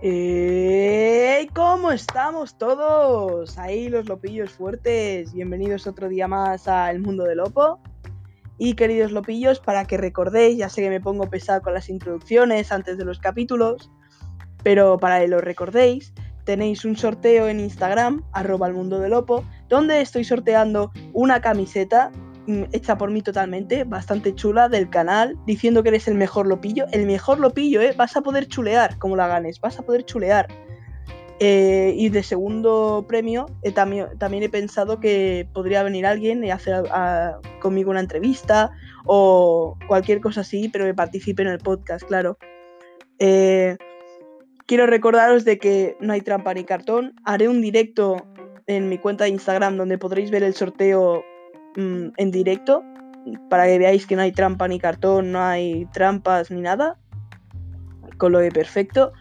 ¡Ey! ¿Cómo estamos todos? Ahí los lopillos fuertes. Bienvenidos otro día más al mundo del Lopo. Y queridos lopillos, para que recordéis, ya sé que me pongo pesado con las introducciones antes de los capítulos, pero para que lo recordéis, tenéis un sorteo en Instagram, arroba el mundo del Lopo, donde estoy sorteando una camiseta hecha por mí totalmente, bastante chula del canal, diciendo que eres el mejor lopillo. El mejor lopillo, ¿eh? Vas a poder chulear como la ganes, vas a poder chulear. Eh, y de segundo premio, eh, también, también he pensado que podría venir alguien y hacer conmigo una entrevista o cualquier cosa así, pero que participe en el podcast, claro. Eh, quiero recordaros de que no hay trampa ni cartón. Haré un directo en mi cuenta de Instagram donde podréis ver el sorteo Mm, en directo para que veáis que no hay trampa ni cartón, no hay trampas ni nada. Con lo de perfecto.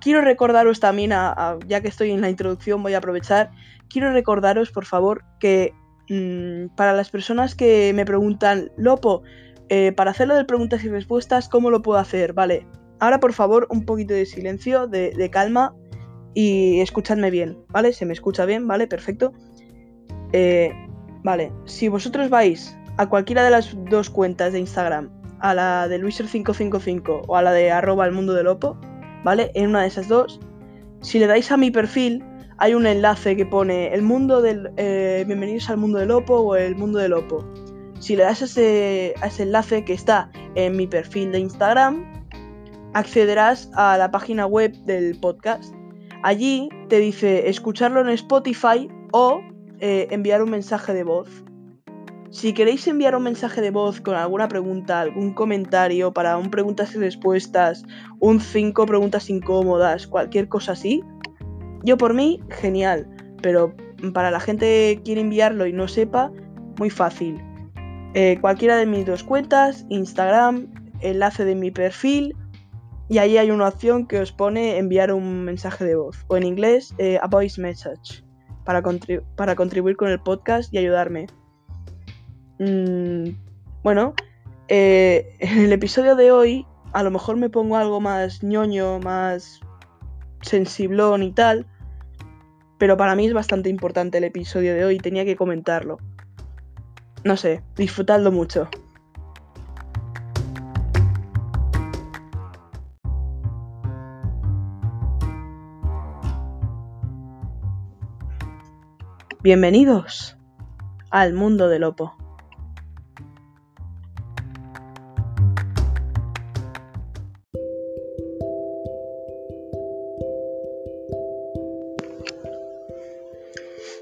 Quiero recordaros también, a, ya que estoy en la introducción, voy a aprovechar. Quiero recordaros, por favor, que mm, para las personas que me preguntan, Lopo, eh, para hacerlo de preguntas y respuestas, ¿cómo lo puedo hacer? Vale, ahora por favor, un poquito de silencio, de, de calma y escuchadme bien, ¿vale? Se me escucha bien, ¿vale? Perfecto. Eh, Vale, si vosotros vais a cualquiera de las dos cuentas de Instagram, a la de Luiser555 o a la de arroba el mundo del Lopo, ¿vale? En una de esas dos, si le dais a mi perfil, hay un enlace que pone el mundo del. Eh, bienvenidos al mundo del Lopo o el mundo del Lopo. Si le das a ese, a ese enlace que está en mi perfil de Instagram, accederás a la página web del podcast. Allí te dice escucharlo en Spotify o eh, enviar un mensaje de voz. Si queréis enviar un mensaje de voz con alguna pregunta, algún comentario para un preguntas y respuestas, un 5 preguntas incómodas, cualquier cosa así, yo por mí, genial. Pero para la gente que quiere enviarlo y no sepa, muy fácil. Eh, cualquiera de mis dos cuentas, Instagram, enlace de mi perfil, y ahí hay una opción que os pone enviar un mensaje de voz, o en inglés, eh, a voice message para, para contribuir con el podcast y ayudarme. Mm, bueno, eh, en el episodio de hoy a lo mejor me pongo algo más ñoño, más sensiblón y tal, pero para mí es bastante importante el episodio de hoy, tenía que comentarlo. No sé, disfrutadlo mucho. Bienvenidos al mundo del Lopo.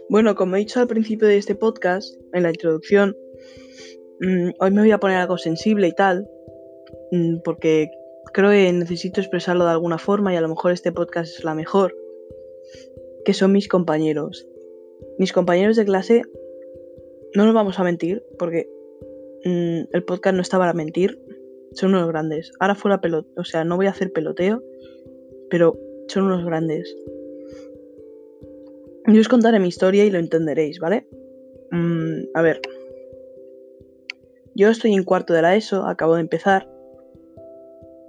Bueno, como he dicho al principio de este podcast, en la introducción, mm, hoy me voy a poner algo sensible y tal, mm, porque creo que necesito expresarlo de alguna forma y a lo mejor este podcast es la mejor, que son mis compañeros mis compañeros de clase, no nos vamos a mentir, porque mm, el podcast no está para mentir, son unos grandes. Ahora fuera peloteo, o sea, no voy a hacer peloteo, pero son unos grandes. Yo os contaré mi historia y lo entenderéis, ¿vale? Mm, a ver. Yo estoy en cuarto de la ESO, acabo de empezar.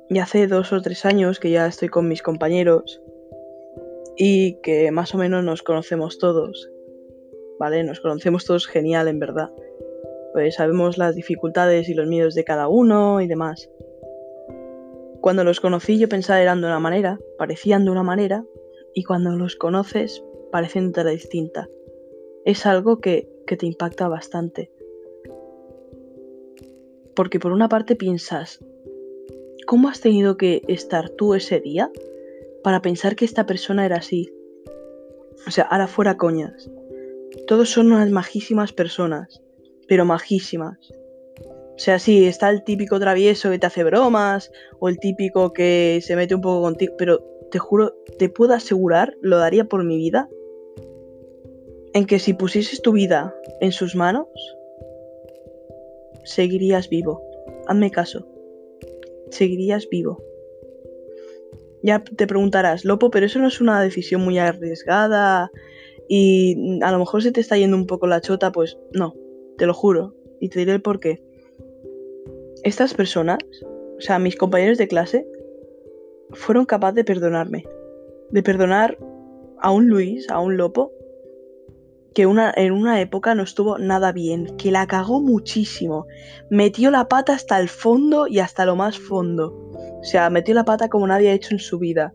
Y hace dos o tres años que ya estoy con mis compañeros y que más o menos nos conocemos todos. ¿Vale? Nos conocemos todos genial, en verdad. Pues sabemos las dificultades y los miedos de cada uno y demás. Cuando los conocí yo pensaba eran de una manera, parecían de una manera, y cuando los conoces parecen de otra distinta. Es algo que, que te impacta bastante. Porque por una parte piensas, ¿cómo has tenido que estar tú ese día para pensar que esta persona era así? O sea, ahora fuera coñas. Todos son unas majísimas personas, pero majísimas. O sea, sí, está el típico travieso que te hace bromas, o el típico que se mete un poco contigo, pero te juro, te puedo asegurar, lo daría por mi vida, en que si pusieses tu vida en sus manos, seguirías vivo. Hazme caso. Seguirías vivo. Ya te preguntarás, Lopo, pero eso no es una decisión muy arriesgada y a lo mejor se te está yendo un poco la chota, pues no, te lo juro. Y te diré el por qué. Estas personas sea, mis compañeros de clase fueron capaces de perdonarme. De perdonar a un Luis, a un Lopo, que una, en una época no estuvo nada bien, que la cagó muchísimo. Metió la pata hasta el fondo y hasta lo más fondo. O sea, metió la pata como nadie ha hecho en su vida.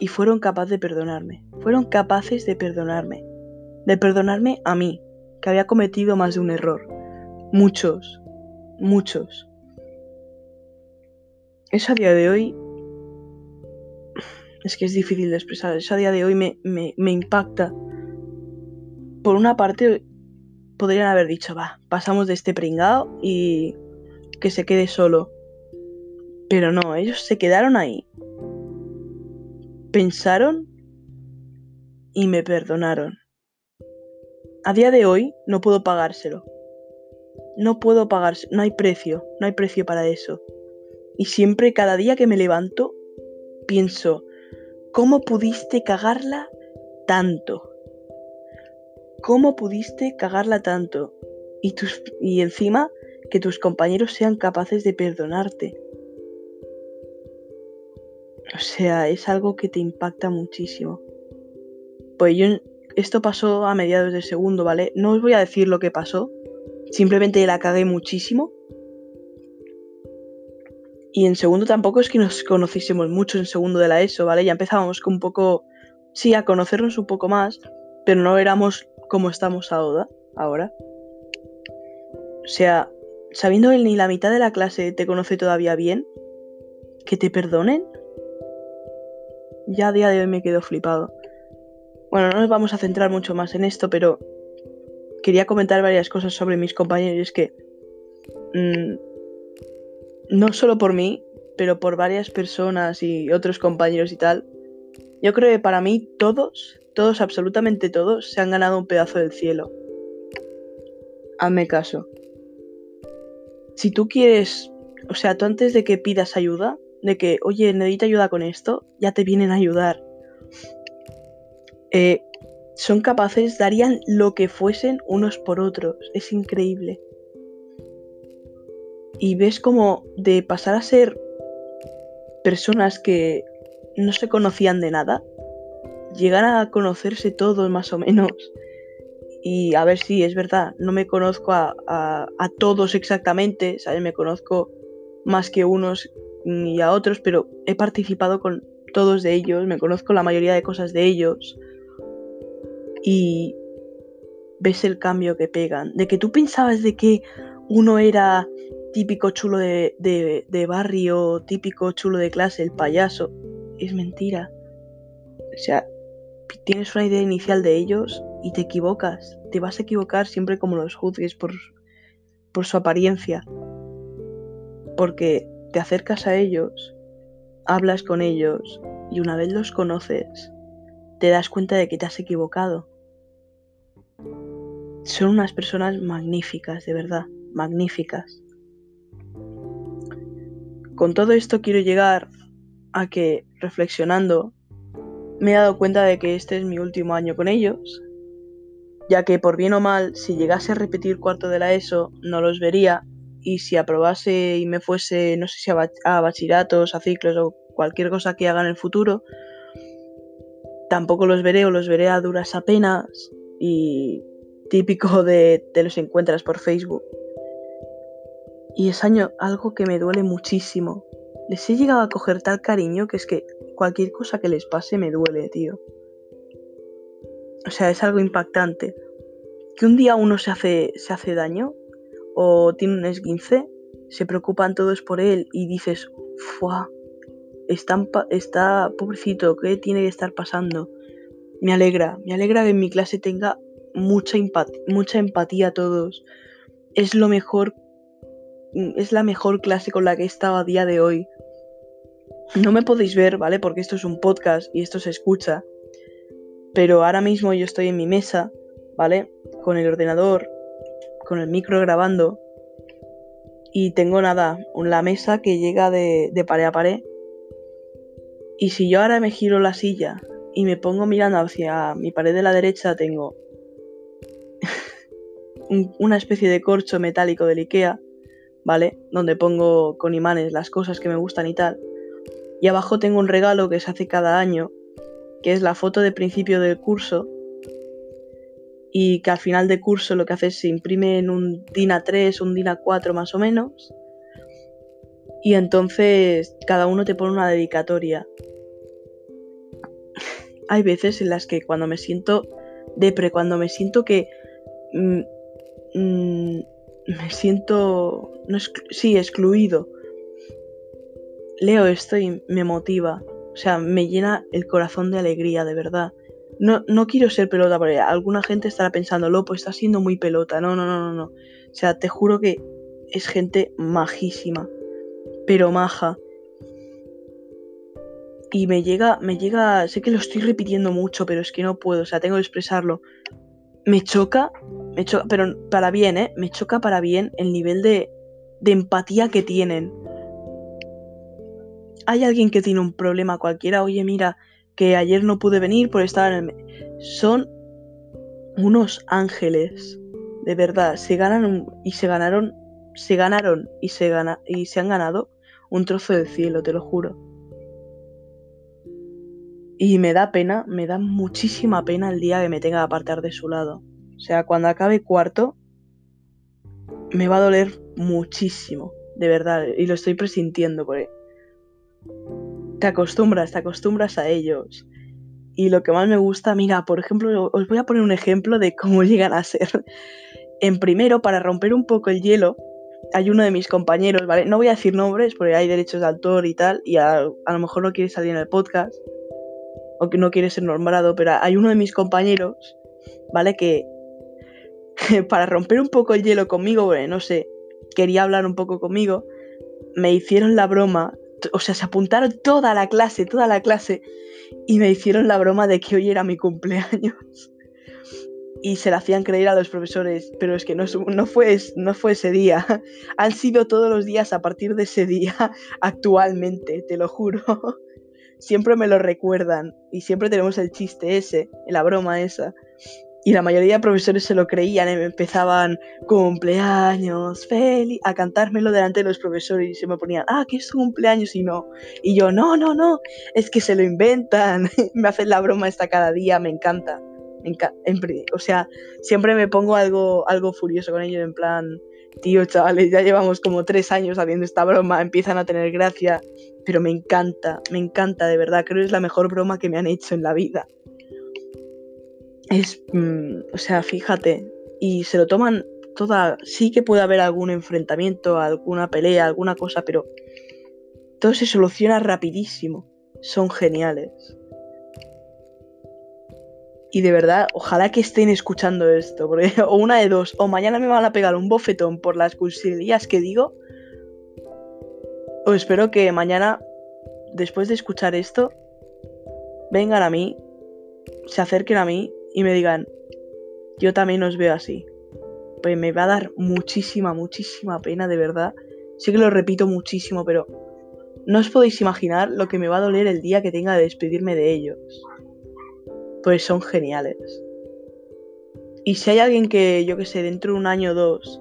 Y fueron capaces de perdonarme. Fueron capaces de perdonarme. De perdonarme a mí, que había cometido más de un error. Muchos. Muchos. Eso a día de hoy... Es que es difícil de expresar. Eso a día de hoy me, me, me impacta por una parte, podrían haber dicho, va, pasamos de este pringao y que se quede solo. Pero no, ellos se quedaron ahí. Pensaron y me perdonaron. A día de hoy no puedo pagárselo. No puedo pagárselo, no hay precio, no hay precio para eso. Y siempre, cada día que me levanto, pienso, ¿cómo pudiste cagarla tanto? ¿Cómo pudiste cagarla tanto? Y, tus, y encima que tus compañeros sean capaces de perdonarte. O sea, es algo que te impacta muchísimo. Pues yo, esto pasó a mediados de segundo, ¿vale? No os voy a decir lo que pasó. Simplemente la cagué muchísimo. Y en segundo tampoco es que nos conociésemos mucho en segundo de la ESO, ¿vale? Ya empezábamos con un poco, sí, a conocernos un poco más, pero no éramos como estamos ahora, ahora. O sea, sabiendo que ni la mitad de la clase te conoce todavía bien, que te perdonen, ya a día de hoy me quedo flipado. Bueno, no nos vamos a centrar mucho más en esto, pero quería comentar varias cosas sobre mis compañeros. que mm, no solo por mí, pero por varias personas y otros compañeros y tal, yo creo que para mí todos todos, absolutamente todos, se han ganado un pedazo del cielo. Hazme caso. Si tú quieres, o sea, tú antes de que pidas ayuda, de que, oye, necesito ayuda con esto, ya te vienen a ayudar. Eh, son capaces, darían lo que fuesen unos por otros. Es increíble. Y ves como de pasar a ser personas que no se conocían de nada, llegar a conocerse todos más o menos. Y a ver si es verdad, no me conozco a, a, todos exactamente, ¿sabes? Me conozco más que unos y a otros, pero he participado con todos de ellos, me conozco la mayoría de cosas de ellos. Y ves el cambio que pegan. De que tú pensabas de que uno era típico chulo de, de, de barrio, típico chulo de clase, el payaso. Es mentira. O sea, tienes una idea inicial de ellos y te equivocas. Te vas a equivocar siempre como los juzgues por, por su apariencia. Porque te acercas a ellos, hablas con ellos y una vez los conoces, te das cuenta de que te has equivocado. Son unas personas magníficas, de verdad, magníficas. Con todo esto quiero llegar a que, reflexionando, me he dado cuenta de que este es mi último año con ellos, ya que por bien o mal, si llegase a repetir cuarto de la ESO, no los vería, y si aprobase y me fuese, no sé si a, bachilleratos, a ciclos o cualquier cosa que haga en el futuro, tampoco los veré o los veré a duras apenas, y típico de te los encuentras por Facebook. Y es año algo que me duele muchísimo. Les he llegado a coger tal cariño que es que cualquier cosa que les pase me duele, tío. O sea, es algo impactante. Que un día uno se hace, se hace daño o tiene un esguince, se preocupan todos por él y dices, ¡fua! Está, está pobrecito, ¿qué tiene que estar pasando? Me alegra, me alegra que en mi clase tenga mucha, mucha empatía a todos. Es lo mejor, es la mejor clase con la que he estado a día de hoy. No me podéis ver, ¿vale? Porque esto es un podcast y esto se escucha. Pero ahora mismo yo estoy en mi mesa, ¿vale? Con el ordenador, con el micro grabando. Y tengo nada, la mesa que llega de, pared a pared. Y si yo ahora me giro la silla y me pongo mirando hacia mi pared de la derecha, tengo una especie de corcho metálico del Ikea, ¿vale? Donde pongo con imanes las cosas que me gustan y tal. Y abajo tengo un regalo que se hace cada año, que es la foto de principio del curso. Y que al final de curso lo que hace es se imprime en un DIN A3, un DIN A4 más o menos. Y entonces cada uno te pone una dedicatoria. Hay veces en las que cuando me siento depre, cuando me siento que mm, mm, me siento, no sí, excluido. Leo esto y me motiva, o sea, me llena el corazón de alegría, de verdad. No, no quiero ser pelota, porque alguna gente estará pensando, Lopo, está siendo muy pelota. No, no, no, no, no. O sea, te juro que es gente majísima, pero maja. Y me llega, me llega, sé que lo estoy repitiendo mucho, pero es que no puedo, o sea, tengo que expresarlo. Me choca, me choca, pero para bien, ¿eh? Me choca para bien el nivel de, de empatía que tienen. Hay alguien que tiene un problema cualquiera, oye, mira, que ayer no pude venir por estar en el... Son unos ángeles, de verdad, se ganan y se ganaron, se ganaron y se, gana, y se han ganado un trozo del cielo, te lo juro. Y me da pena, me da muchísima pena el día que me tenga que apartar de su lado. O sea, cuando acabe cuarto, me va a doler muchísimo, de verdad, y lo estoy presintiendo porque te acostumbras, te acostumbras a ellos. Y lo que más me gusta, mira, por ejemplo, os voy a poner un ejemplo de cómo llegan a ser. En primero, para romper un poco el hielo, hay uno de mis compañeros, ¿vale? No voy a decir nombres porque hay derechos de autor y tal, y a, lo mejor no quiere salir en el podcast, o que no quiere ser nombrado, pero hay uno de mis compañeros, ¿vale? Que para romper un poco el hielo conmigo, bueno, no sé, quería hablar un poco conmigo, me hicieron la broma, o sea, se apuntaron toda la clase, toda la clase, y me hicieron la broma de que hoy era mi cumpleaños. Y se la hacían creer a los profesores, pero es que no, no, fue, no fue ese día. Han sido todos los días a partir de ese día actualmente, te lo juro siempre me lo recuerdan y siempre tenemos el chiste ese, la broma esa. Y la mayoría de profesores se lo creían, ¿eh? empezaban cumpleaños, feliz, a cantármelo delante de los profesores y se me ponían, ah, que es cumpleaños y no. Y yo, no, no, no, es que se lo inventan, me hacen la broma esta cada día, me encanta. o sea, siempre me pongo algo, algo furioso con ellos, en plan, tío, chavales, ya llevamos como tres años haciendo esta broma, empiezan a tener gracia, pero me encanta, me encanta, de verdad, creo que es la mejor broma que me han hecho en la vida. Es, mm, o sea, fíjate, y se lo toman toda, sí que puede haber algún enfrentamiento, alguna pelea, alguna cosa, pero todo se soluciona rapidísimo, son geniales. Y de verdad, ojalá que estén escuchando esto, o una de dos, o mañana me van a pegar un bofetón por las cursilías que digo, o espero que mañana, después de escuchar esto, vengan a mí, se acerquen a mí y me digan, yo también os veo así. Pues me va a dar muchísima, muchísima pena, de verdad. Sé que lo repito muchísimo, pero no os podéis imaginar lo que me va a doler el día que tenga de despedirme de ellos pues son geniales. Y si hay alguien que, yo que sé, dentro de un año o dos,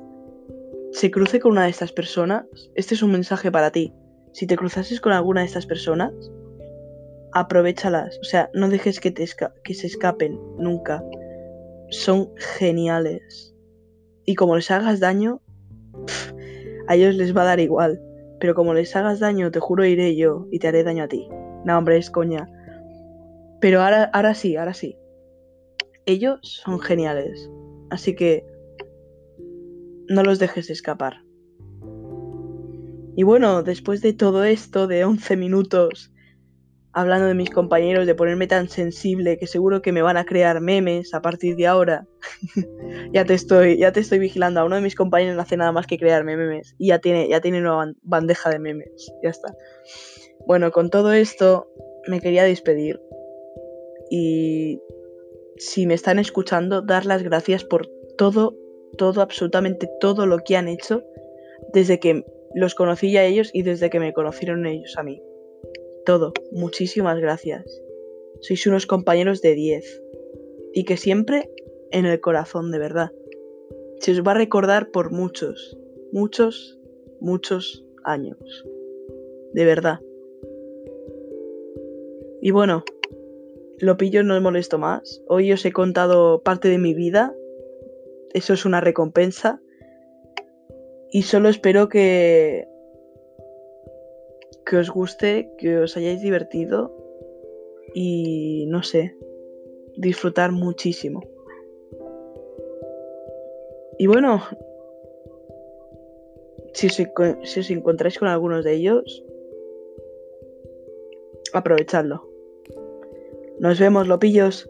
se cruce con una de estas personas, este es un mensaje para ti. Si te cruzases con alguna de estas personas, aprovechalas. O sea, no dejes que, te que se escapen nunca. Son geniales. Y como les hagas daño, a ellos les va a dar igual. Pero como les hagas daño, te juro iré yo y te haré daño a ti. No, hombre, es coña. Pero ahora, ahora sí, ahora sí. Ellos son geniales. Así que no los dejes escapar. Y bueno, después de todo esto de 11 minutos hablando de mis compañeros, de ponerme tan sensible que seguro que me van a crear memes a partir de ahora. ya te estoy, ya te estoy vigilando. A uno de mis compañeros no hace nada más que crearme memes y ya tiene, ya tiene una bandeja de memes. Ya está. Bueno, con todo esto me quería despedir y si me están escuchando, dar las gracias por todo, todo, absolutamente todo lo que han hecho desde que los conocí a ellos y desde que me conocieron ellos a mí. Todo, muchísimas gracias. Sois unos compañeros de 10 y que siempre en el corazón, de verdad. Se os va a recordar por muchos, muchos muchos años. De verdad. Y bueno, lo pillo, no me molesto más. Hoy os he contado parte de mi vida. Eso es una recompensa. Y solo espero que. Que os guste, que os hayáis divertido. Y no sé. Disfrutar muchísimo. Y bueno. Si os, si os encontráis con algunos de ellos. Aprovechadlo. Nos vemos, lopillos.